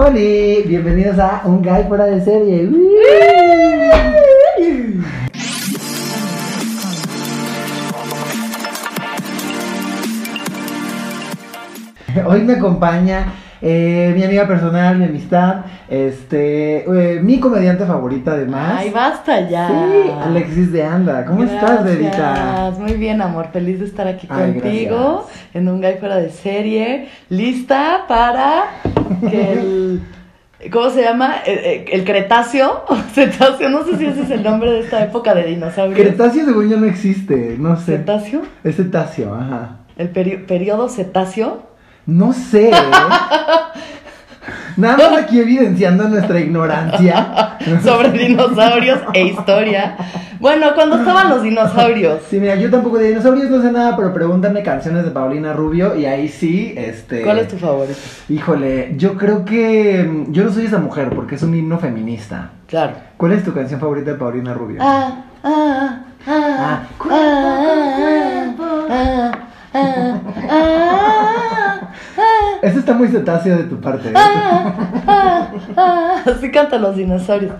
Hola, bienvenidos a Un Guy Fuera de Serie. Hoy me acompaña eh, mi amiga personal, mi amistad, este, eh, mi comediante favorita además. Ay, basta ya. Sí, Alexis de Anda. ¿Cómo estás, bebita? Gracias, Muy bien, amor. Feliz de estar aquí Ay, contigo gracias. en un guy fuera de serie. Lista para que el. ¿Cómo se llama? El, el- el Cretáceo. o Cetáceo. No sé si ese es el nombre de esta época de dinosaurios. Cretáceo según yo no existe, no sé. ¿Cetáceo? Es cetáceo, ajá. ¿El peri- periodo cetáceo? No sé. ¿eh? Nada más aquí evidenciando nuestra ignorancia. Sobre dinosaurios e historia. Bueno, cuando estaban los dinosaurios. Sí, mira, yo tampoco de dinosaurios no sé nada, pero pregúntame canciones de Paulina Rubio y ahí sí, este... ¿Cuál es tu favorito? Híjole, yo creo que... mm, Yo no soy esa mujer porque es un himno feminista. Claro. ¿Cuál es tu canción favorita de Paulina Rubio? Ah, ah, ah, Ah, ah, ah, ah, ah, Eso está muy cetáceo de tu parte. ¿eh? ah, ah, ah. Así cantan los dinosaurios.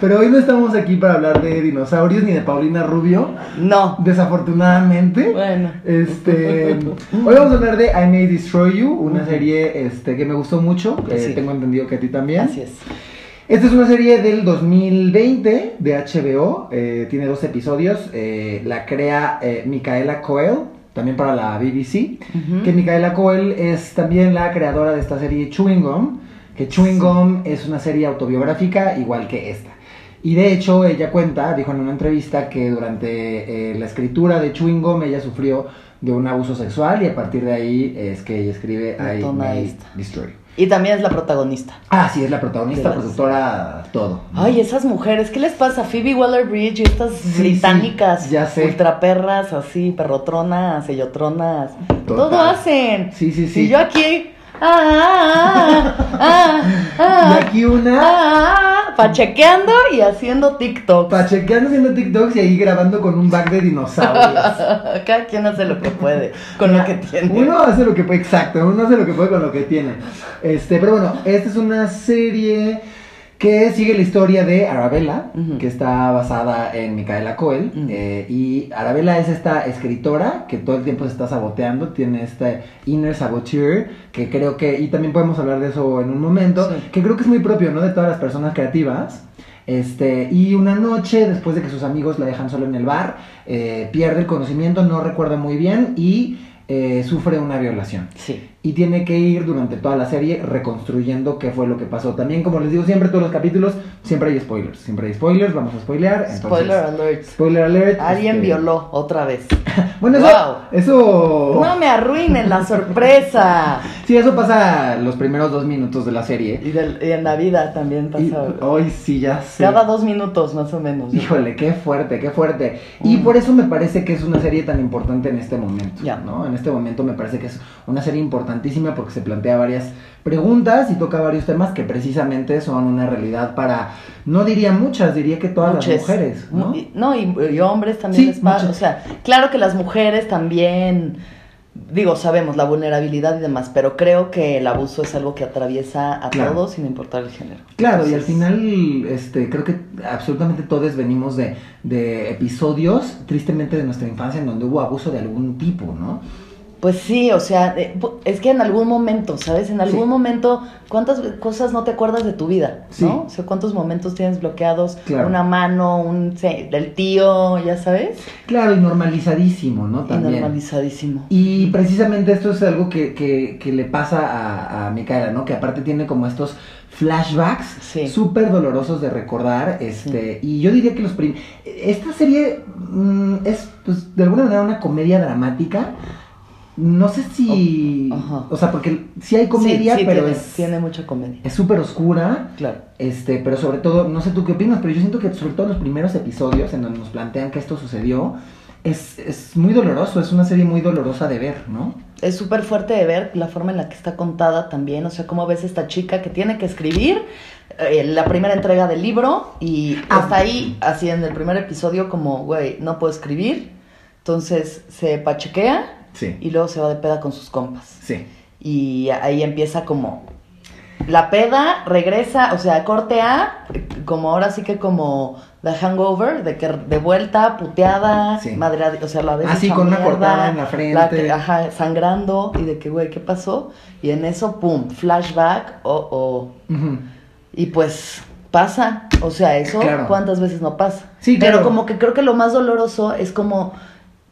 Pero hoy no estamos aquí para hablar de dinosaurios ni de Paulina Rubio. No. Desafortunadamente. Bueno. Este, hoy vamos a hablar de I May Destroy You, una serie este, que me gustó mucho, que Sí. tengo entendido que a ti también. Así es. Esta es una serie del 2020 de HBO, eh, tiene dos episodios, eh, la crea eh, Micaela Coel, también para la BBC, que Micaela Coel es también la creadora de esta serie Chewing Gum, que Chewing Gum es una serie autobiográfica igual que esta. Y de hecho ella cuenta, dijo en una entrevista que durante eh, la escritura de Chewing Gum ella sufrió de un abuso sexual y a partir de ahí es que ella escribe I May esta. Destroy. Y también es la protagonista. Ah, sí, es la protagonista, productora, todo. Ay, esas mujeres, ¿qué les pasa? Phoebe Waller-Bridge y estas Sí, británicas, sí, ya sé. ultraperras, así, perrotronas, sellotronas, todo hacen. Sí, sí, sí. Y yo aquí, ah, ah, ah, Y aquí una pachequeando y haciendo TikTok. pachequeando haciendo TikToks y ahí grabando con un bag de dinosaurios. Cada quien hace lo que puede con lo que tiene. Uno hace lo que puede, exacto, uno hace lo que puede con lo que tiene. Este, pero bueno, esta es una serie que sigue la historia de Arabella, que está basada en Micaela Coel. Eh, y Arabella es esta escritora que todo el tiempo se está saboteando, tiene este inner saboteur, que creo que, y también podemos hablar de eso en un momento, Sí. que creo que es muy propio, ¿no? De todas las personas creativas. Este, y una noche, después de que sus amigos la dejan solo en el bar, eh, pierde el conocimiento, no recuerda muy bien y eh, sufre una violación. Sí. Y tiene que ir durante toda la serie reconstruyendo qué fue lo que pasó. También, como les digo siempre, todos los capítulos, siempre hay spoilers. Siempre hay spoilers, vamos a spoilear. entonces- Spoiler alert. Spoiler alert. Alguien este, violó otra vez. Bueno, eso. Wow. Eso. No me arruinen la sorpresa. Sí, eso pasa los primeros dos minutos de la serie. Y, del- y en la vida también Y pasa. hoy sí, ya sé. Cada dos minutos más o menos. Híjole, qué fuerte, qué fuerte. Y Mm. por eso me parece que es una serie tan importante en este momento. Ya. ¿no? En este momento me parece que es una serie importantísima porque se plantea varias preguntas y toca varios temas que precisamente son una realidad para, no diría muchas, diría que todas las mujeres, ¿no? Y- No, y, y hombres también Sí, les pasa. O sea, claro que las mujeres también, digo, sabemos la vulnerabilidad y demás, pero creo que el abuso es algo que atraviesa a Claro. todos sin importar el género. Claro, y al final, este, creo que absolutamente todos venimos de, de episodios, tristemente, de nuestra infancia en donde hubo abuso de algún tipo, ¿no? Pues sí, o sea, es que en algún momento, ¿sabes? En algún Sí. momento, ¿cuántas cosas no te acuerdas de tu vida? Sí. ¿No? O sea, ¿cuántos momentos tienes bloqueados? Claro. Una mano, un sí, del tío, ya sabes. Claro, y normalizadísimo, ¿no? Y También. normalizadísimo. Y precisamente esto es algo que, que, que le pasa a, a Micaela, ¿no? Que aparte tiene como estos flashbacks Sí. súper dolorosos de recordar. Este, Y yo diría que los prim- Esta serie mm, es, pues, de alguna manera una comedia dramática. No sé si... Oh, ajá. O sea, porque sí hay comedia, Sí, sí, pero tiene, es... tiene mucha comedia. Es súper oscura. Claro. Este, pero sobre todo, no sé tú qué opinas, pero yo siento que sobre todo los primeros episodios en donde nos plantean que esto sucedió, es, es muy doloroso, es una serie muy dolorosa de ver, ¿no? Es súper fuerte de ver la forma en la que está contada también, o sea, cómo ves esta chica que tiene que escribir eh, la primera entrega del libro y Ah. está ahí, así en el primer episodio, como, güey, no puedo escribir, entonces se pachequea Sí. y luego se va de peda con sus compas. Sí. y ahí empieza como la peda, regresa, o sea, corte A, como ahora sí que como The Hangover, de que de vuelta, puteada, Sí. madre, o sea, la ves Así, con una cortada en la frente. que- ajá, sangrando, y de que, güey, ¿qué pasó? Y en eso, pum, flashback, oh, oh. Y pues pasa, o sea, eso Claro. cuántas veces no pasa. Sí, Pero claro. como que creo que lo más doloroso es como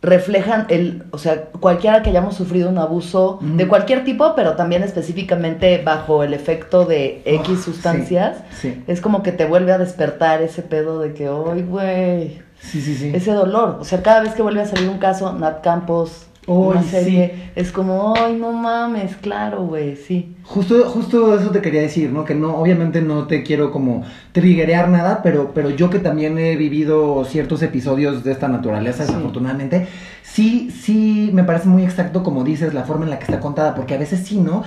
reflejan el, o sea, cualquiera que hayamos sufrido un abuso de cualquier tipo, pero también específicamente bajo el efecto de X Oh, sustancias, sí, sí. es como que te vuelve a despertar ese pedo de que, ¡ay, güey! Sí, sí, sí. Ese dolor. O sea, cada vez que vuelve a salir un caso, Nat Campos, Una sí. es como, ¡ay, no mames! Claro, güey, sí. Justo, justo eso te quería decir, ¿no? Que no, obviamente no te quiero como triggerear nada, pero, pero yo que también he vivido ciertos episodios de esta naturaleza, Sí. desafortunadamente, sí, sí me parece muy exacto como dices la forma en la que está contada, porque a veces sí, ¿no?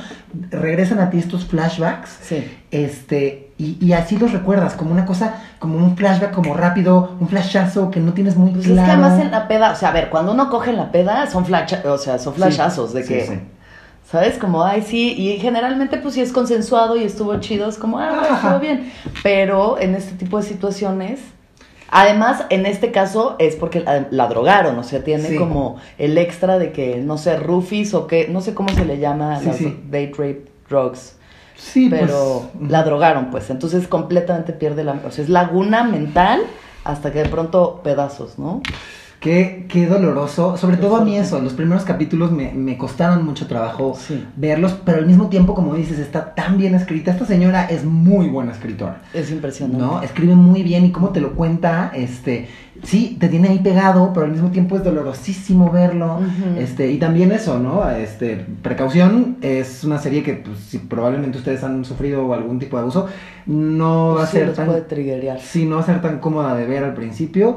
Regresan a ti estos flashbacks, Sí. este, y, y así los recuerdas, como una cosa, como un flashback como rápido, un flashazo que no tienes muy Pues claro. es que además en la peda, o sea, a ver, cuando uno coge en la peda, son flash, o sea, son flashazos de que, sí. ¿sabes? Como, ay, sí, y generalmente pues si es consensuado y estuvo chido, es como, ah, Ajá. estuvo bien. Pero en este tipo de situaciones, además, en este caso es porque la, la drogaron, o sea, tiene Sí. como el extra de que, no sé, rufis o qué, no sé cómo se le llama, Sí, las sí. date rape drugs. Sí, Pero pues, la drogaron, pues, entonces completamente pierde la... O sea, es laguna mental hasta que de pronto pedazos, ¿no? Qué, qué doloroso. Sobre todo a mí eso, los primeros capítulos me, me costaron mucho trabajo Sí. verlos, pero al mismo tiempo, como dices, está tan bien escrita. Esta señora es muy buena escritora, Es impresionante. ¿no? Escribe muy bien y cómo te lo cuenta, este, sí, te tiene ahí pegado, pero al mismo tiempo es dolorosísimo verlo. Este, y también eso, ¿no? Este, Precaución es una serie que, pues, si probablemente ustedes han sufrido algún tipo de abuso, no va a Sí, ser tan. Sí, no va a ser tan cómoda de ver al principio,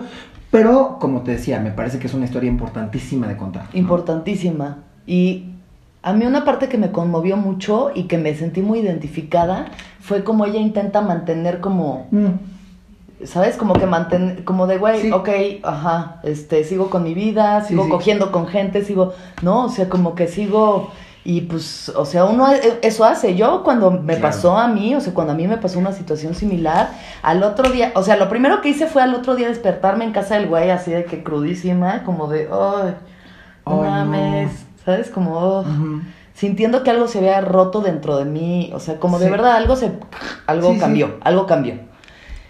pero como te decía, me parece que es una historia importantísima de contar. ¿no? Importantísima. Y a mí una parte que me conmovió mucho y que me sentí muy identificada fue como ella intenta mantener como, Mm, ¿sabes? Como que mantener, como de, güey, Sí. ok, ajá, este, sigo con mi vida, Sí, sigo sí. cogiendo con gente, sigo, ¿no? O sea, como que sigo... Y pues, o sea, uno e- eso hace. Yo cuando me Claro. pasó a mí, o sea, cuando a mí me pasó una situación similar, al otro día, o sea, lo primero que hice fue al otro día despertarme en casa del güey, así de que crudísima, como de, ay, no Ay, no. mames, ¿sabes? Como, oh, sintiendo que algo se había roto dentro de mí, o sea, como de verdad algo se, algo Sí, sí. cambió, algo cambió.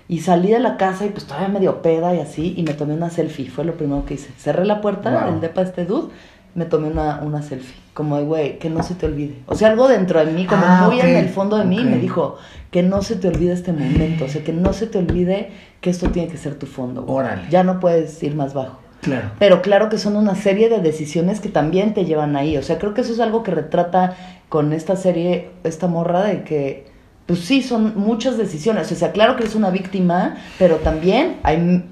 Y salí de la casa y pues todavía medio peda y así, y me tomé una selfie, fue lo primero que hice. Cerré la puerta Wow. del depa de este dude, me tomé una, una selfie, como de, güey, que no se te olvide. O sea, algo dentro de mí, como Ah, muy en el fondo de mí, me dijo, que no se te olvide este momento, o sea, que no se te olvide que esto tiene que ser tu fondo. Órale. Ya no puedes ir más bajo. Claro. Pero claro que son una serie de decisiones que también te llevan ahí. O sea, creo que eso es algo que retrata con esta serie, esta morra de que, pues sí, son muchas decisiones. O sea, claro que eres una víctima, pero también hay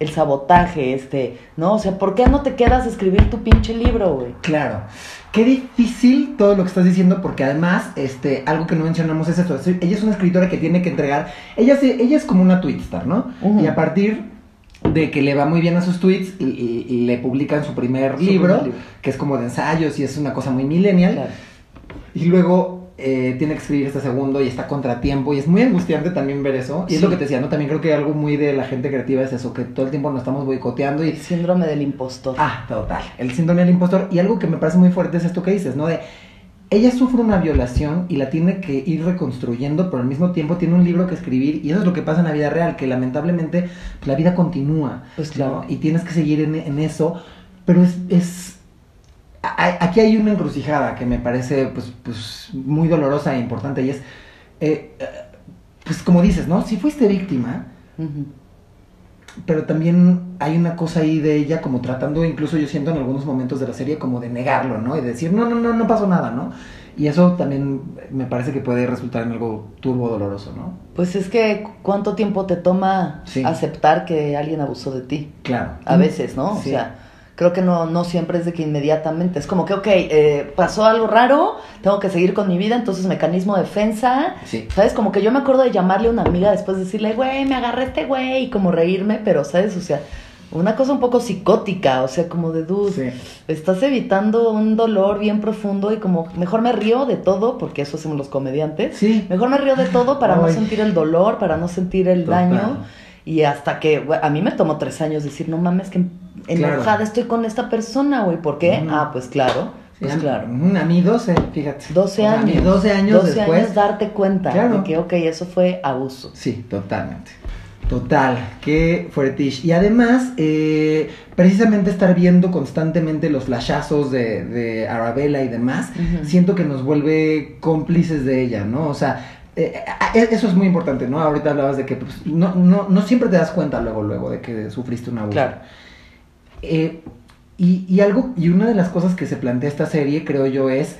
el sabotaje, este, ¿no? O sea, ¿por qué no te quedas a escribir tu pinche libro, güey? Claro. Qué difícil todo lo que estás diciendo, porque además, este, algo que no mencionamos es esto. es- Ella es una escritora que tiene que entregar. Ella, se- ella es como una tweetstar, ¿no? Y a partir de que le va muy bien a sus tweets, y, y- y le publican su primer Su libro, primer libro. que es como de ensayos y es una cosa muy millennial. Claro. Y luego eh, tiene que escribir este segundo y está contratiempo. Y es muy angustiante también ver eso. Y es lo que te decía, ¿no? También creo que algo muy de la gente creativa es eso, que todo el tiempo nos estamos boicoteando y El síndrome del impostor. Ah, total. El síndrome del impostor. Y algo que me parece muy fuerte es esto que dices, ¿no? De ella sufre una violación y la tiene que ir reconstruyendo, pero al mismo tiempo tiene un libro que escribir. Y eso es lo que pasa en la vida real, que lamentablemente pues, la vida continúa. Pues ¿no? claro. Y tienes que seguir en, en eso. Pero es. Aquí hay una encrucijada que me parece pues, pues muy dolorosa e importante. Y es. eh, eh, pues como dices, ¿no? Si fuiste víctima pero también hay una cosa ahí de ella como tratando, incluso yo siento en algunos momentos de la serie como de negarlo, ¿no? Y de decir, no, no, no, no pasó nada, ¿no? Y eso también me parece que puede resultar en algo turbo doloroso, ¿no? Pues es que, ¿cuánto tiempo te toma Sí. aceptar que alguien abusó de ti? Claro. A veces, ¿no? O sea, creo que no, no siempre es de que inmediatamente. Es como que, ok, eh, pasó algo raro, tengo que seguir con mi vida, entonces mecanismo de defensa. Sí. ¿Sabes? Como que yo me acuerdo de llamarle a una amiga después de decirle, güey, me agarré este güey, y como reírme, pero, ¿sabes? O sea, una cosa un poco psicótica, o sea, como de dude, Sí. estás evitando un dolor bien profundo y como mejor me río de todo, porque eso hacemos los comediantes. Sí. Mejor me río de todo para no sentir el dolor, para no sentir el Total. daño. Y hasta que a mí me tomó tres años decir, no mames, que enojada Claro. estoy con esta persona, güey. ¿Por qué? Ah, pues claro, pues claro. a mí 12, fíjate. 12 O sea, a mí años. 12 años 12 después. años darte cuenta Claro. de que, ok, eso fue abuso. Sí, totalmente. Total, qué fuertish. Y además, eh, precisamente estar viendo constantemente los flashazos de, de Arabella y demás, siento que nos vuelve cómplices de ella, ¿no? O sea, eh, eh, eso es muy importante, ¿no? Ahorita hablabas de que pues, no, no, no siempre te das cuenta luego, luego de que sufriste un abuso. Claro. Eh, y, y algo, y una de las cosas que se plantea esta serie, creo yo, es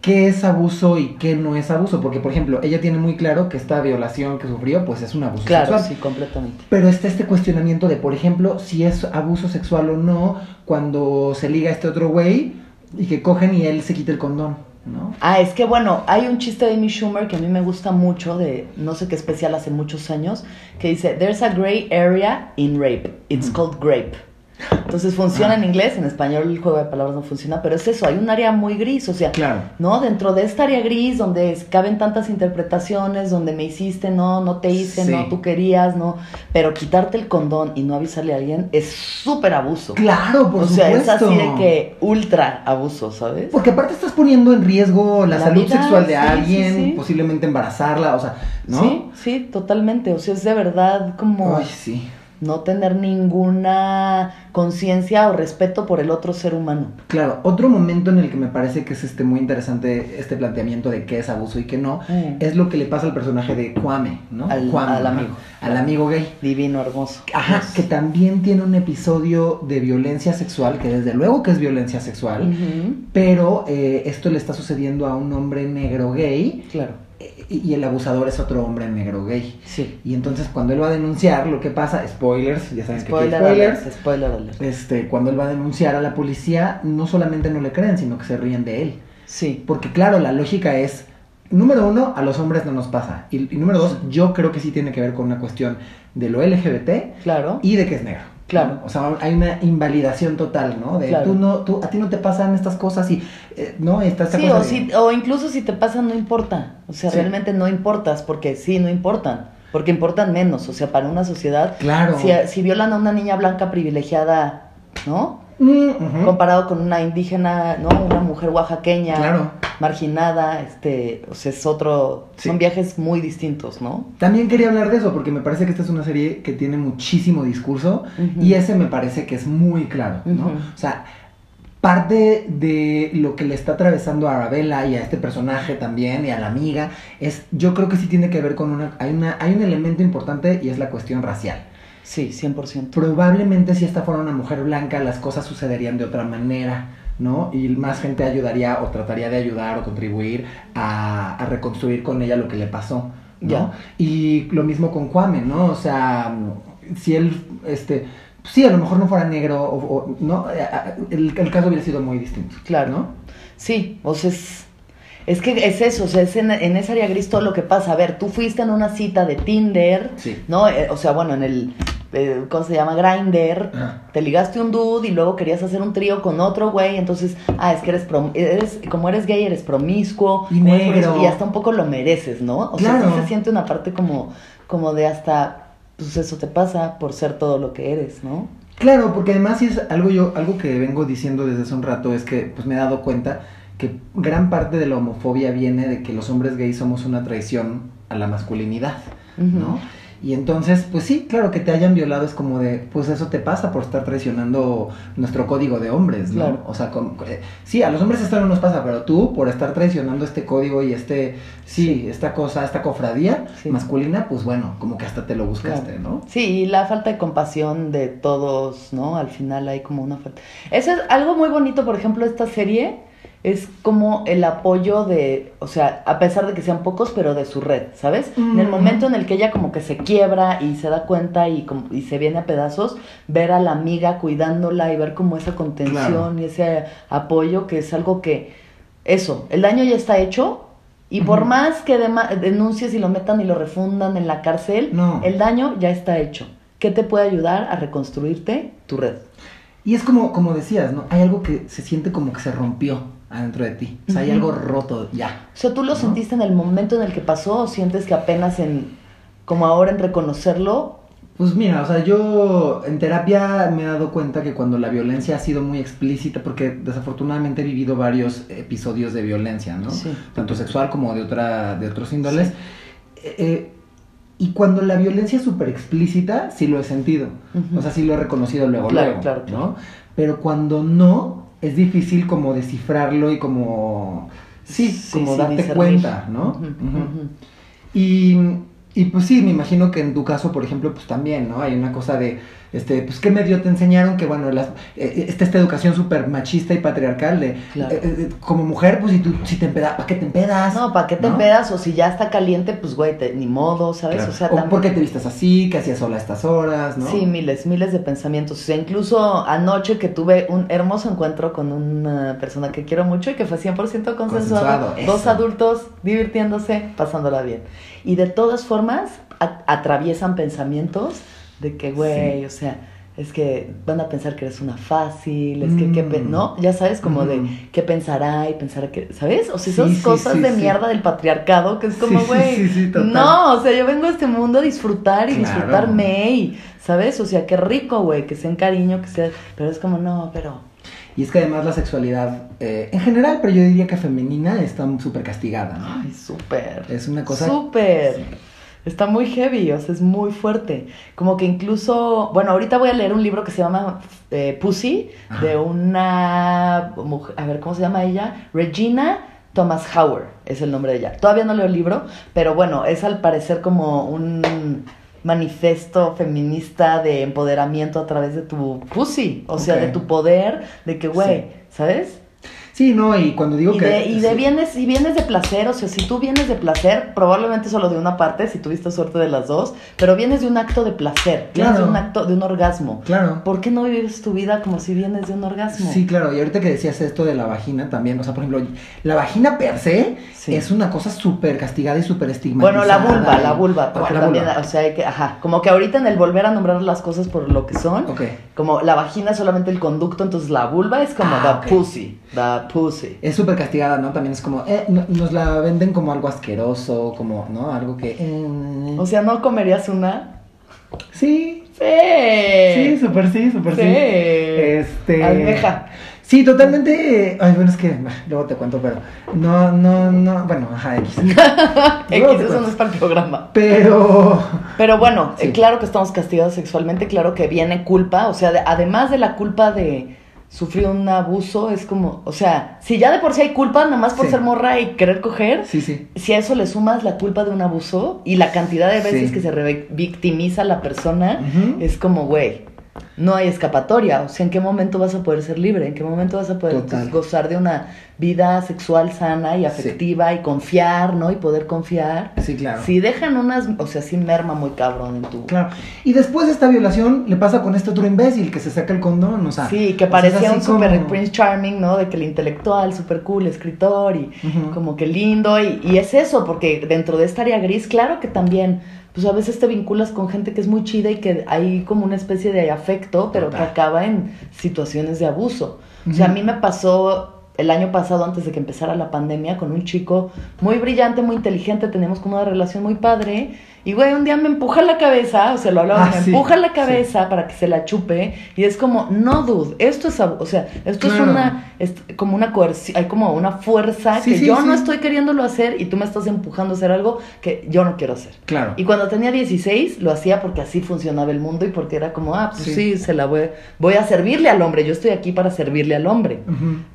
qué es abuso y qué no es abuso. Porque, por ejemplo, ella tiene muy claro que esta violación que sufrió, pues es un abuso Claro, sexual. sí, completamente. Pero está este cuestionamiento de, por ejemplo, si es abuso sexual o no, cuando se liga a este otro güey y que cogen y él se quita el condón, ¿no? Ah, es que bueno, hay un chiste de Amy Schumer que a mí me gusta mucho, de no sé qué especial hace muchos años, que dice, There's a gray area in rape. It's called grape. Entonces funciona en inglés, en español el juego de palabras no funciona, pero es eso, hay un área muy gris, o sea, Claro. ¿no? Dentro de esta área gris donde caben tantas interpretaciones, donde me hiciste, no, no te hice, Sí. no, tú querías, no, pero quitarte el condón y no avisarle a alguien es súper abuso. Claro, por o sea, supuesto. es así de que ultra abuso, ¿sabes? Porque aparte estás poniendo en riesgo la, La salud vida, sexual de sí, alguien, sí. posiblemente embarazarla, o sea, ¿no? Sí, sí, totalmente. O sea, es de verdad como Ay, sí. No tener ninguna conciencia o respeto por el otro ser humano. Claro, otro momento en el que me parece que es este muy interesante este planteamiento de qué es abuso y qué no, Mm. es lo que le pasa al personaje de Kwame, ¿no? Al- Kwame, al amigo. Al amigo gay. Divino, hermoso. Ajá, Dios. que también tiene un episodio de violencia sexual, que desde luego que es violencia sexual, pero eh, esto le está sucediendo a un hombre negro gay Claro, y el abusador es otro hombre negro gay. sí. Y entonces cuando él va a denunciar, lo que pasa, spoilers, ya saben que aquí spoilers, alert, spoiler alert. este, cuando él va a denunciar a la policía, no solamente no le creen, sino que se ríen de él. Sí, Porque claro, la lógica es, número uno, a los hombres no nos pasa. Y, y número dos, yo creo que sí tiene que ver con una cuestión de lo LGBT claro. y de que es negro. Claro. ¿no? O sea, hay una invalidación total, ¿no? De Claro. tú no, tú, a ti no te pasan estas cosas y, eh, ¿no? Esta, esta Sí, cosa o, de- si, o incluso si te pasa no importa. O sea, Sí. realmente no importas porque sí, no importan. Porque importan menos. O sea, para una sociedad, Claro. si, si violan a una niña blanca privilegiada, ¿no? Mm, comparado con una indígena, ¿no? Una mujer oaxaqueña, Claro. Marginada, este, o sea, es otro, Sí. son viajes muy distintos, ¿no? También quería hablar de eso porque me parece que esta es una serie que tiene muchísimo discurso y ese me parece que es muy claro, ¿no? O sea, parte de lo que le está atravesando a Arabella y a este personaje también y a la amiga es, yo creo que sí tiene que ver con una, hay una, hay un elemento importante y es la cuestión racial. Sí, 100%. Probablemente si esta fuera una mujer blanca las cosas sucederían de otra manera, ¿no? Y más gente ayudaría o trataría de ayudar o contribuir a, a reconstruir con ella lo que le pasó, ¿no? Y lo mismo con Kwame, ¿no? O sea, si él, este, sí, a lo mejor no fuera negro, o, o- ¿no? El, el caso hubiera sido muy distinto, Claro. ¿no? Sí, o sea, es, es que es eso, o sea, es en, en esa área gris todo lo que pasa. A ver, tú fuiste en una cita de Tinder, Sí. ¿no? Eh, o sea, bueno, en el, eh, ¿cómo se llama? Grinder. Te ligaste un dude y luego querías hacer un trío con otro güey, entonces, ah, es que eres, prom- eres como eres gay, eres promiscuo. Y negro. Y hasta un poco lo mereces, ¿no? O sea, sí se siente una parte como, como de hasta, pues eso te pasa por ser todo lo que eres, ¿no? Claro, porque además sí es algo yo, algo que vengo diciendo desde hace un rato es que pues me he dado cuenta que gran parte de la homofobia viene de que los hombres gays somos una traición a la masculinidad, ¿no? Y entonces, pues sí, claro que te hayan violado es como de, pues eso te pasa por estar traicionando nuestro código de hombres, ¿no? Claro. O sea, con- eh, sí, a los hombres esto no nos pasa, pero tú por estar traicionando este código y este, sí, Sí. esta cosa, esta cofradía Sí. masculina, pues bueno, como que hasta te lo buscaste, Claro. ¿no? Sí, y la falta de compasión de todos, ¿no? Al final hay como una falta. Eso es algo muy bonito, por ejemplo, esta serie es como el apoyo de, o sea, a pesar de que sean pocos, pero de su red, ¿sabes? En el momento en el que ella como que se quiebra y se da cuenta y, como- y se viene a pedazos, ver a la amiga cuidándola y ver como esa contención Claro. y ese apoyo que es algo que, eso, el daño ya está hecho. Y por más que denuncies y lo metan y lo refundan en la cárcel, No. el daño ya está hecho. ¿qué te puede ayudar a reconstruirte tu red? Y es como, como decías, ¿no? Hay algo que se siente como que se rompió adentro de ti. O sea, hay algo roto ya. O sea, ¿tú lo ¿No? sentiste en el momento en el que pasó o sientes que apenas en, como ahora en reconocerlo? Pues mira, o sea, yo en terapia me he dado cuenta que cuando la violencia ha sido muy explícita, porque desafortunadamente he vivido varios episodios de violencia, ¿no? Sí. Tanto sexual como de otra, de otros índoles. Eh, eh, y cuando la violencia es súper explícita, sí lo he sentido. Ujú. O sea, sí lo he reconocido luego, Claro, luego, claro, claro. ¿no? Pero cuando no, es difícil como descifrarlo y como... Sí, Sí, como sí, darte discernir. cuenta, ¿no? Y, y pues sí, me imagino que en tu caso, por ejemplo, pues también, ¿no? Hay una cosa de, este, pues qué medio te enseñaron que, bueno, las, eh, esta, esta educación súper machista y patriarcal de, Claro. eh, eh, como mujer, pues si tú, si te empedas, ¿para qué te empedas? No, ¿para qué te ¿No? empedas? O si ya está caliente, pues güey, te- ni modo, ¿sabes? Claro. O sea, también- por qué te vistas así, que hacías sola a estas horas, ¿no? Sí, miles, miles de pensamientos. O sea, incluso anoche que tuve un hermoso encuentro con una persona que quiero mucho y que fue 100% consensuado. Consensuado, Dos eso. adultos divirtiéndose, pasándola bien. Y de todas formas, atraviesan pensamientos de que, güey, Sí. o sea, es que van a pensar que eres una fácil, es que, ¿qué pe- Mm. ¿no? Ya sabes, como Mm. de, ¿qué pensará? Y pensará que, ¿sabes? O sea, esas sí, cosas sí, de mierda del patriarcado que es como, güey, sí, sí, total. no, o sea, yo vengo a este mundo a disfrutar y Claro. disfrutarme y, ¿sabes? O sea, qué rico, güey, que sea en cariño, que sea, pero es como, no, pero... Y es que además la sexualidad, eh, en general, pero yo diría que femenina, está súper castigada, ¿no? Ay, súper. Es una cosa... Súper. Está muy heavy, o sea, es muy fuerte. Como que incluso, bueno, ahorita voy a leer un libro que se llama eh, Pussy, Ajá. de una mujer, a ver, ¿cómo se llama ella? Regina Thomas Howard, es el nombre de ella. Todavía no leo el libro, pero bueno, es al parecer como un manifiesto feminista de empoderamiento a través de tu pussy, o sea, de tu poder, de que, güey, Sí. ¿sabes? Sí, no, y cuando digo Y que... de, y de sí. vienes, si vienes de placer, o sea, si tú vienes de placer, probablemente solo de una parte, si tuviste suerte de las dos, pero vienes de un acto de placer, vienes Claro. de un acto, de un orgasmo. Claro. ¿Por qué no vives tu vida como si vienes de un orgasmo? Sí, claro, y ahorita que decías esto de la vagina también, o sea, por ejemplo, la vagina per se Sí. es una cosa súper castigada y súper estigmatizada. Bueno, la vulva, y- la vulva, porque Ah, la también, vulva. o sea, hay que, ajá, como que ahorita en el volver a nombrar las cosas por lo que son, Ok. como la vagina es solamente el conducto, entonces la vulva es como Ah, the pussy, the pussy. Es súper castigada, ¿no? También es como, eh, no- nos la venden como algo asqueroso, como, ¿no? Algo que... eh, O sea, ¿no comerías una? sí, Sí. sí, súper sí, súper sí. Sí. Este... Almeja. Sí, totalmente... Ay, bueno, es que luego te cuento, pero... No, no, no... Bueno, ajá, X. X, eso no es para el programa. Pero... Pero bueno, Sí. eh, claro que estamos castigados sexualmente, claro que viene culpa, o sea, de- además de la culpa de sufrir un abuso, es como, o sea, si ya de por sí hay culpa, nada más por Sí. ser morra y querer coger, Sí, sí. si a eso le sumas la culpa de un abuso y la cantidad de veces que se revictimiza a la persona, es como, güey, no hay escapatoria. O sea, ¿en qué momento vas a poder ser libre? ¿En qué momento vas a poder Total. gozar de una vida sexual sana y afectiva y confiar, ¿no? Y poder confiar. Sí, claro. Si dejan unas, o sea, sí merma muy cabrón en tu... Claro. Y después de esta violación le pasa con este otro imbécil que se saca el condón, o sea. Sí, que parecía un super como- Prince Charming, ¿no? De que el intelectual, super cool, escritor y como que lindo. Y, y es eso, porque dentro de esta área gris, claro que también, pues a veces te vinculas con gente que es muy chida y que hay como una especie de afecto, pero que acaba en situaciones de abuso. O sea, a mí me pasó el año pasado, antes de que empezara la pandemia, con un chico muy brillante, muy inteligente, teníamos como una relación muy padre. Y güey, un día me empuja la cabeza, o sea, lo hablaba, Ah, me sí, empuja la sí. cabeza para que se la chupe. Y es como, no, dude, esto es, o sea, esto es una, es como una coerción, hay como una fuerza Sí, que yo no estoy queriéndolo hacer y tú me estás empujando a hacer algo que yo no quiero hacer. Claro. Y cuando tenía 16 lo hacía porque así funcionaba el mundo y porque era como, ah, pues sí, Sí. se la voy, voy a servirle al hombre, yo estoy aquí para servirle al hombre.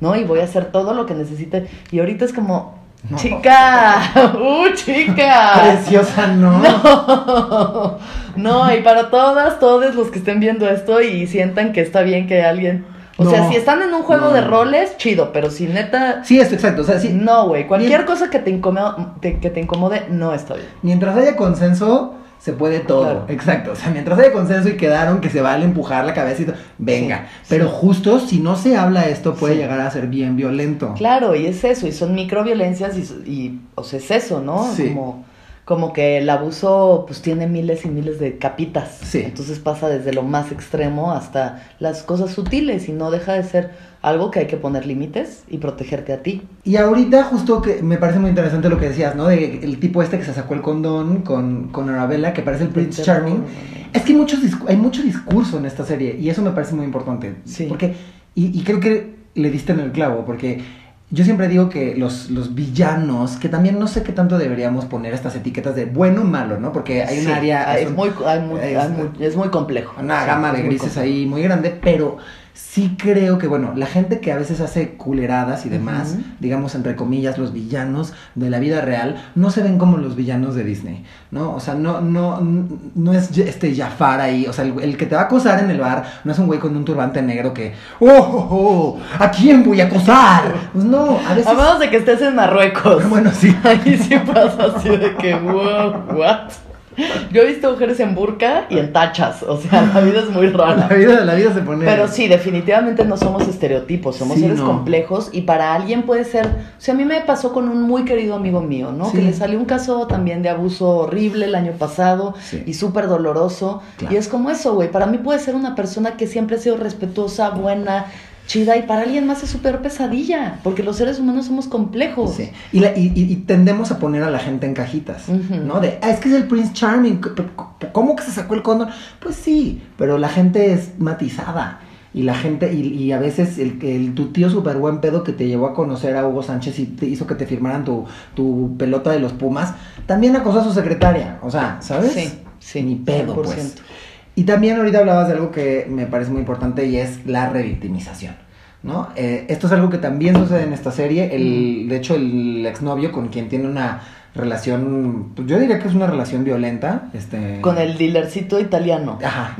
¿no? Y voy a hacer todo lo que necesite. Y ahorita es como, No. chica, uh, chica. Preciosa, ¿no? No, no, y para todas, todos los que estén viendo esto y sientan que está bien que alguien... O No. sea, si están en un juego No. de roles, chido, pero si neta... Sí, esto, exacto. O sea, sí. No, güey, cualquier cosa que te, incomode, te- que te incomode no está bien. Mientras haya consenso, se puede todo. Claro. Exacto. O sea, mientras haya consenso y quedaron que se vale empujar la cabeza y todo, venga. Sí, Pero sí. justo si no se habla esto, puede Sí. llegar a ser bien violento. Claro, y es eso, y son microviolencias y, y o sea, es eso, ¿no? Sí. Como, como que el abuso pues tiene miles y miles de capitas. Sí. Entonces pasa desde lo más extremo hasta las cosas sutiles y no deja de ser algo que hay que poner límites y protegerte a ti. Y ahorita justo que me parece muy interesante lo que decías, ¿no? De el tipo este que se sacó el condón con, con Arabella, que parece el Prince Charming. Es que hay, muchos hay mucho discurso en esta serie y eso me parece muy importante. Sí. Porque, y, y creo que le diste en el clavo, porque yo siempre digo que los, los villanos, que también no sé qué tanto deberíamos poner estas etiquetas de bueno o malo, ¿no? Porque hay un Sí, área... es, muy, hay muy- es- hay muy- es muy complejo. una Sí, gama es de grises ahí muy grande, pero sí creo que, bueno, la gente que a veces hace culeradas y demás, digamos entre comillas, los villanos de la vida real, no se ven como los villanos de Disney, ¿no? O sea, no, no, no es este Jafar ahí, o sea, el, el que te va a acosar en el bar no es un güey con un turbante negro que, ¡oh, oh, oh! ¿A quién voy a acosar? Pues no, a veces... A menos de que estés en Marruecos. Bueno, sí. Ahí sí pasa así de que, wow, what? Yo he visto mujeres en burka y en tachas, o sea, la vida es muy rara. La vida, la vida se pone... Pero sí, definitivamente no somos estereotipos, somos Sí, seres no. complejos y para alguien puede ser, o sea, a mí me pasó con un muy querido amigo mío, ¿no? Sí. Que le salió un caso también de abuso horrible el año pasado Sí. y súper doloroso. Claro. Y es como eso, güey, para mí puede ser una persona que siempre ha sido respetuosa, buena, chida y para alguien más es su peor pesadilla, porque los seres humanos somos complejos. Sí. Y, la- y- y- tendemos a poner a la gente en cajitas. ¿no? De, ah, es que es el Prince Charming, ¿cómo que se sacó el condón? Pues sí, pero la gente es matizada. Y la gente, y, y a veces el, el- tu tío súper buen pedo que te llevó a conocer a Hugo Sánchez y te hizo que te firmaran tu, tu pelota de los Pumas, también acosó a su secretaria. O sea, ¿sabes? Sí, sí, Ni pedo, 100%. pues. Y también ahorita hablabas de algo que me parece muy importante y es la revictimización. ¿No? Eh, esto es algo que también sucede en esta serie. El, de hecho, el exnovio con quien tiene una relación, pues yo diría que es una relación violenta. Este, Con el dealercito italiano. Ajá.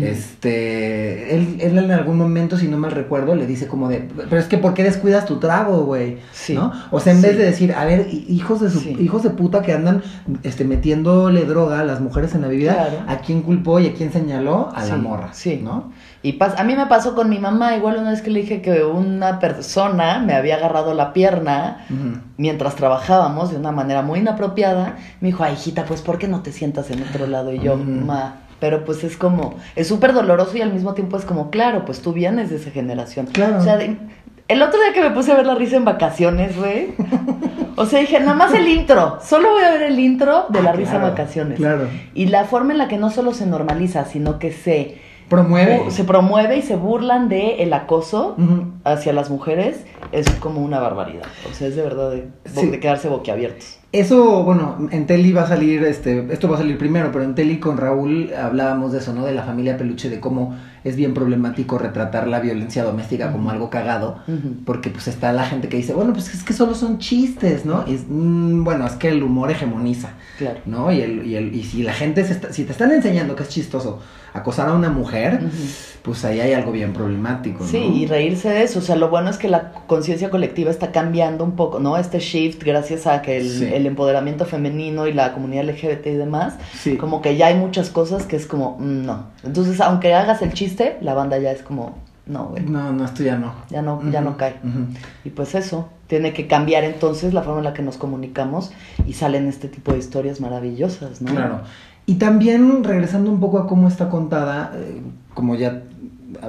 Este, él, él en algún momento, si no mal recuerdo, le dice como de, pero es que ¿por qué descuidas tu trago, güey? Sí. ¿No? O sea, en Sí. vez de decir, a ver, hi- hijos de su, Sí. hijos de puta que andan este, metiéndole droga a las mujeres en la vida, Claro. ¿a quién culpó y a quién señaló? A la morra, sí. ¿no? Y pas- a mí me pasó con mi mamá, igual una vez que le dije que una persona me había agarrado la pierna mientras trabajábamos de una manera muy inapropiada, me dijo, ay hijita, pues ¿por qué no te sientas en otro lado? Y yo, Ujú. ma, pero pues es como, es súper doloroso y al mismo tiempo es como, claro, pues tú vienes de esa generación. Claro. O sea, de- el otro día que me puse a ver la risa en vacaciones, güey, o sea, dije, nada más el intro, solo voy a ver el intro de la Ah, risa en vacaciones. Claro. Y la forma en la que no solo se normaliza, sino que se Promueve. se promueve y se burlan de el acoso hacia las mujeres es como una barbaridad. O sea, es de verdad de, bo- Sí. de quedarse boquiabiertos. Eso, bueno, en Teli va a salir, este, esto va a salir primero, pero en Teli con Raúl hablábamos de eso, ¿no? De la familia peluche, de cómo es bien problemático retratar la violencia doméstica como algo cagado, porque pues está la gente que dice, bueno, pues es que solo son chistes, ¿no? Y es, mm, bueno, es que el humor hegemoniza, Claro. ¿no? Y, el, y, el, y si la gente, se está- si te están enseñando que es chistoso acosar a una mujer, pues ahí hay algo bien problemático, ¿no? Sí, y reírse de eso. O sea, lo bueno es que la conciencia colectiva está cambiando un poco, ¿no? Este shift, gracias a que el, Sí. el empoderamiento femenino y la comunidad LGBT y demás, Sí. como que ya hay muchas cosas que es como, mm, no. Entonces, aunque hagas el chiste, la banda ya es como, no, güey. No, no, esto ya no. Ya no, ya no cae. Y pues eso, tiene que cambiar entonces la forma en la que nos comunicamos y salen este tipo de historias maravillosas, ¿no? Claro. Y también, regresando un poco a cómo está contada, eh, como ya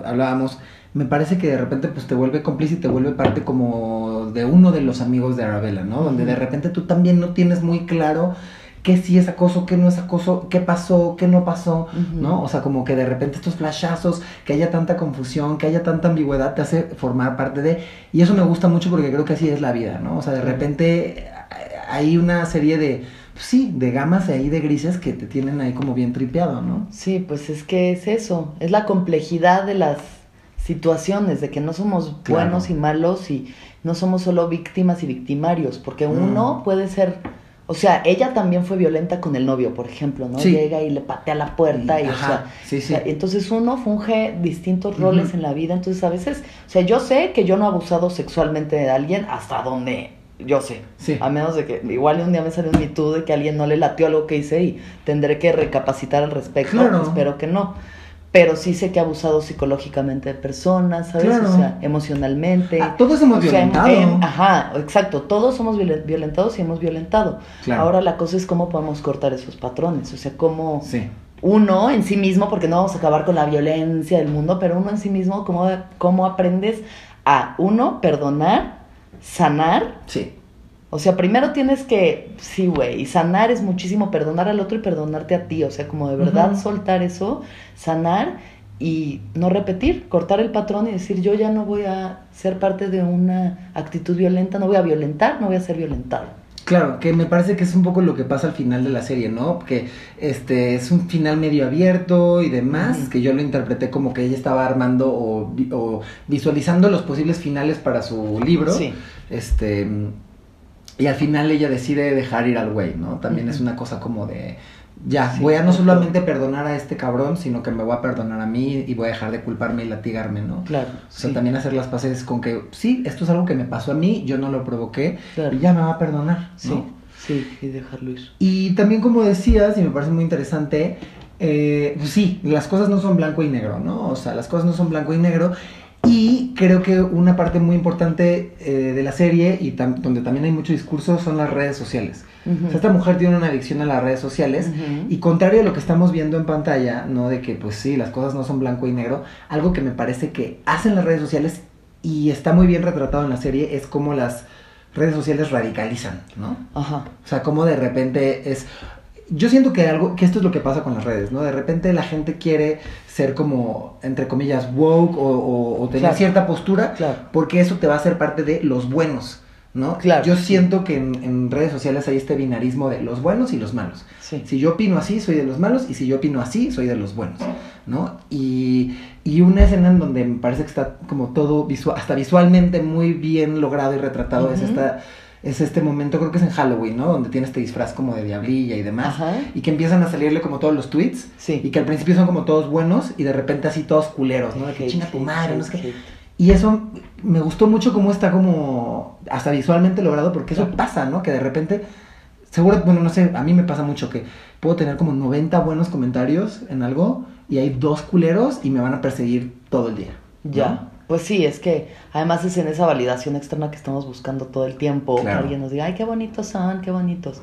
hablábamos, me parece que de repente pues te vuelve cómplice y te vuelve parte como de uno de los amigos de Arabella, ¿no? Donde de repente tú también no tienes muy claro qué sí es acoso, qué no es acoso, qué pasó, qué no pasó. ¿no? O sea, como que de repente estos flashazos, que haya tanta confusión, que haya tanta ambigüedad, te hace formar parte de... Y eso me gusta mucho porque creo que así es la vida, ¿no? O sea, de repente eh, hay una serie de, sí, de gamas ahí de grises que te tienen ahí como bien tripeado, ¿no? Sí, pues es que es eso, es la complejidad de las situaciones, de que no somos Claro. buenos y malos y no somos solo víctimas y victimarios, porque uno puede ser, o sea, ella también fue violenta con el novio, por ejemplo, ¿no? Sí. Llega y le patea la puerta y, Ajá, o sea, sí, o sí. sea, entonces uno funge distintos roles en la vida, entonces a veces, o sea, yo sé que yo no he abusado sexualmente de alguien hasta donde yo sé. Sí. A menos de que igual un día me salió un Me Too de que alguien no le latió algo que hice y tendré que recapacitar al respecto. Claro. Espero que no. pero sí sé que ha abusado psicológicamente de personas, ¿sabes? Claro. O sea, emocionalmente. Ah, todos hemos O sea, violentado. ajá, exacto. Todos somos violen- violentados y hemos violentado. Claro. Ahora la cosa es cómo podemos cortar esos patrones. O sea, cómo Sí. uno en sí mismo, porque no vamos a acabar con la violencia del mundo, pero uno en sí mismo, cómo, cómo aprendes a, uno, perdonar, sanar. Sí. O sea, primero tienes que, sí, güey, y sanar es muchísimo perdonar al otro y perdonarte a ti. O sea, como de verdad soltar eso, sanar y no repetir, cortar el patrón y decir, yo ya no voy a ser parte de una actitud violenta, no voy a violentar, no voy a ser violentado. Claro, que me parece que es un poco lo que pasa al final de la serie, ¿no? Que este es un final medio abierto y demás, que yo lo interpreté como que ella estaba armando o, vi- o visualizando los posibles finales para su libro. Sí. Este y al final ella decide dejar ir al güey, ¿no? También es una cosa como de ya, Sí, voy a no solamente perdonar a este cabrón, sino que me voy a perdonar a mí y voy a dejar de culparme y latigarme, ¿no? Claro. O sea, sí. también hacer las paces con que sí, esto es algo que me pasó a mí, yo no lo provoqué Claro. y ya me va a perdonar, Sí, ¿no? sí, y dejarlo ir. Y también como decías, y me parece muy interesante, eh, pues sí, las cosas no son blanco y negro, ¿no? O sea, las cosas no son blanco y negro. Y creo que una parte muy importante eh, de la serie y tam- donde también hay mucho discurso son las redes sociales. O sea, esta mujer tiene una adicción a las redes sociales y contrario a lo que estamos viendo en pantalla, ¿no? De que pues sí, las cosas no son blanco y negro, algo que me parece que hacen las redes sociales y está muy bien retratado en la serie es cómo las redes sociales radicalizan, ¿no? Ajá. O sea, como de repente es... Yo siento que algo, que esto es lo que pasa con las redes, ¿no? De repente la gente quiere ser como, entre comillas, woke o, o- o tener Claro. cierta postura, Claro. porque eso te va a hacer parte de los buenos, ¿no? Claro, Yo sí. siento que en, en redes sociales hay este binarismo de los buenos y los malos. Sí. Si yo opino así, soy de los malos, y si yo opino así, soy de los buenos, ¿no? Y, y una escena en donde me parece que está como todo visual, hasta visualmente muy bien logrado y retratado es esta es este momento, creo que es en Halloween, ¿no? Donde tiene este disfraz como de diablilla y demás. Ajá. Y que empiezan a salirle como todos los tweets. Sí. Y que al principio son como todos buenos y de repente así todos culeros, ¿no? De que chinga tu madre, no sé qué. Y eso me gustó mucho cómo está como hasta visualmente logrado, porque eso pasa, ¿no? Que de repente, seguro, bueno, no sé, a mí me pasa mucho que puedo tener como 90 buenos comentarios en algo y hay dos culeros y me van a perseguir todo el día. ¿no? Ya. Pues sí, es que además es en esa validación externa que estamos buscando todo el tiempo. Claro. Que alguien nos diga, ay, qué bonitos son, qué bonitos.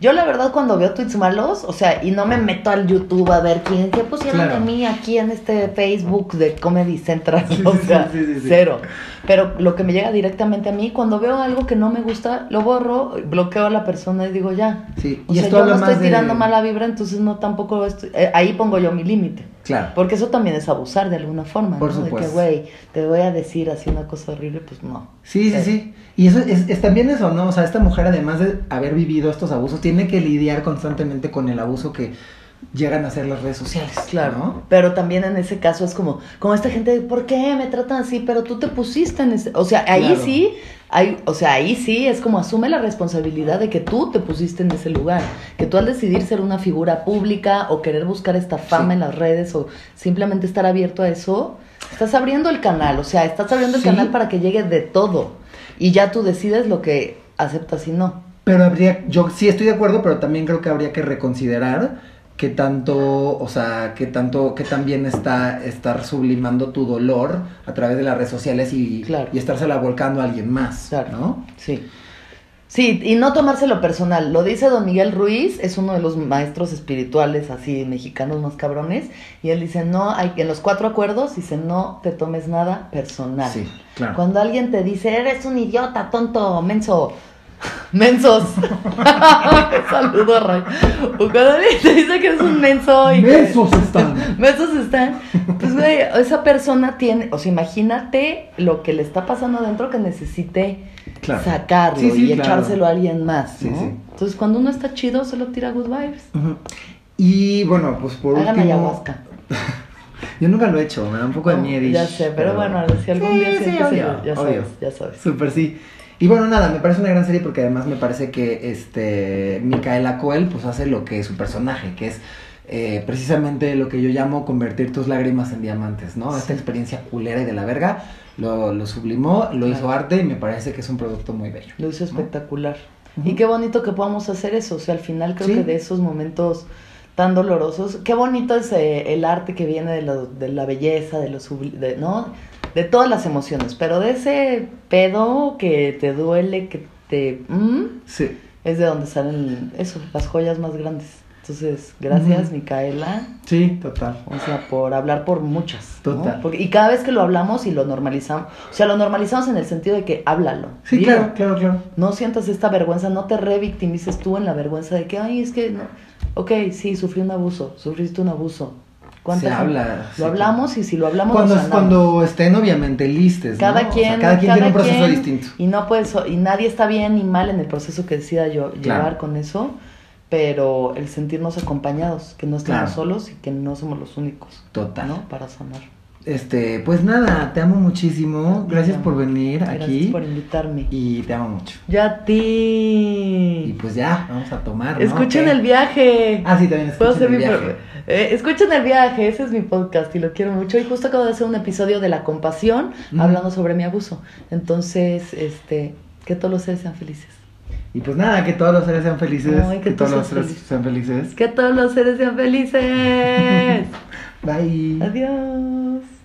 Yo la verdad cuando veo tweets malos, o sea, y no me meto al YouTube a ver quién, qué pusieron Claro. de mí aquí en este Facebook de Comedy Central, Sí, o sea, sí, sí, sí. cero. Pero lo que me llega directamente a mí, cuando veo algo que no me gusta, lo borro, bloqueo a la persona y digo ya. Sí, O y sea, esto yo no estoy de- tirando mala vibra, entonces no tampoco estoy, eh, ahí pongo yo mi límite. Claro. Porque eso también es abusar de alguna forma, Por ¿no? De que, supuesto. güey, te voy a decir así una cosa horrible, pues no. Sí, sí, sí. Y eso es, es también eso, ¿no? O sea, esta mujer, además de haber vivido estos abusos, tiene que lidiar constantemente con el abuso que llegan a hacer las redes sociales. Claro, ¿no? pero también en ese caso es como, como esta gente, de, ¿por qué me tratan así? Pero tú te pusiste en ese, o sea, ahí Claro. sí, hay, o sea, ahí sí es como asume la responsabilidad de que tú te pusiste en ese lugar, que tú al decidir ser una figura pública o querer buscar esta fama Sí. en las redes o simplemente estar abierto a eso, estás abriendo el canal, o sea, estás abriendo el canal para que llegue de todo y ya tú decides lo que aceptas y no. Pero habría, yo sí estoy de acuerdo, pero también creo que habría que reconsiderar que tanto, o sea, que tanto, que también está estar sublimando tu dolor a través de las redes sociales y, Claro. y estársela volcando a alguien más, Claro. ¿no? Sí. Sí, y no tomárselo personal. Lo dice don Miguel Ruiz, es uno de los maestros espirituales así mexicanos más cabrones. Y él dice, no, hay en los cuatro acuerdos, dice, no te tomes nada personal. Sí, claro. Cuando alguien te dice, eres un idiota, tonto, menso, mensos. Saludo, Ray. Te dice que eres un menso y que- Mensos están. Mensos están. Pues, güey, esa persona tiene, o sea, imagínate lo que le está pasando adentro que necesite Claro. sacarlo Sí, sí, y claro. echárselo a alguien más, Sí, ¿no? sí. Entonces, cuando uno está chido, solo tira good vibes. Y bueno, pues por Hagan último. ayahuasca. Yo nunca lo he hecho, me da un poco de miedo. Ya sé, pero, bueno, si algún día sí, sientes obvio, ya obvio. sabes, ya sabes. Súper sí. Y bueno, nada, me parece una gran serie porque además me parece que este Micaela Coel pues hace lo que es su personaje, que es eh, precisamente lo que yo llamo convertir tus lágrimas en diamantes, ¿no? Esta experiencia culera y de la verga lo, lo sublimó, lo hizo arte y me parece que es un producto muy bello. Lo hizo espectacular. Y qué bonito que podamos hacer eso. O sea, al final creo Sí. que de esos momentos tan dolorosos. Qué bonito es eh, el arte que viene de, lo- de la belleza, de lo subli- de, ¿no? De todas las emociones, pero de ese pedo que te duele, que te... ¿Mm? Sí. es de donde salen eso, las joyas más grandes. Entonces, gracias. Micaela, Sí, total. o sea, por hablar por muchas. ¿no? Total. Porque- y cada vez que lo hablamos y lo normalizamos, o sea, lo normalizamos en el sentido de que háblalo. Sí, dilo. claro, claro, claro. No sientas esta vergüenza, no te revictimices tú en la vergüenza de que, ay, es que no. Ok, sí, sufrí un abuso, sufriste un abuso. ¿Cuántas- Se habla, Lo hablamos y si lo hablamos Cuando, lo cuando estén obviamente listes, ¿no? Cada O sea, quien, cada quien tiene un proceso quien, distinto. Y no puedes, y nadie está bien ni mal en el proceso que decida yo Claro. llevar con eso, pero el sentirnos acompañados, que no estamos Claro. solos y que no somos los únicos, Total. ¿no? Para sanar. Este, pues nada, te amo muchísimo. Gracias por venir Gracias aquí. por invitarme. Y te amo mucho. Ya a Y ti. pues ya, vamos a tomar. Escuchen el viaje. Ah, sí, también Puedo escuchen hacer el mi viaje. pro- eh, escuchen el viaje, ese es mi podcast y lo quiero mucho. Y justo acabo de hacer un episodio de la compasión hablando sobre mi abuso. Entonces, este, que todos los seres sean felices. Y pues nada, que todos los seres sean felices. Ay, que, que todos los seres feliz. sean felices. Que todos los seres sean felices. Bye. Adiós.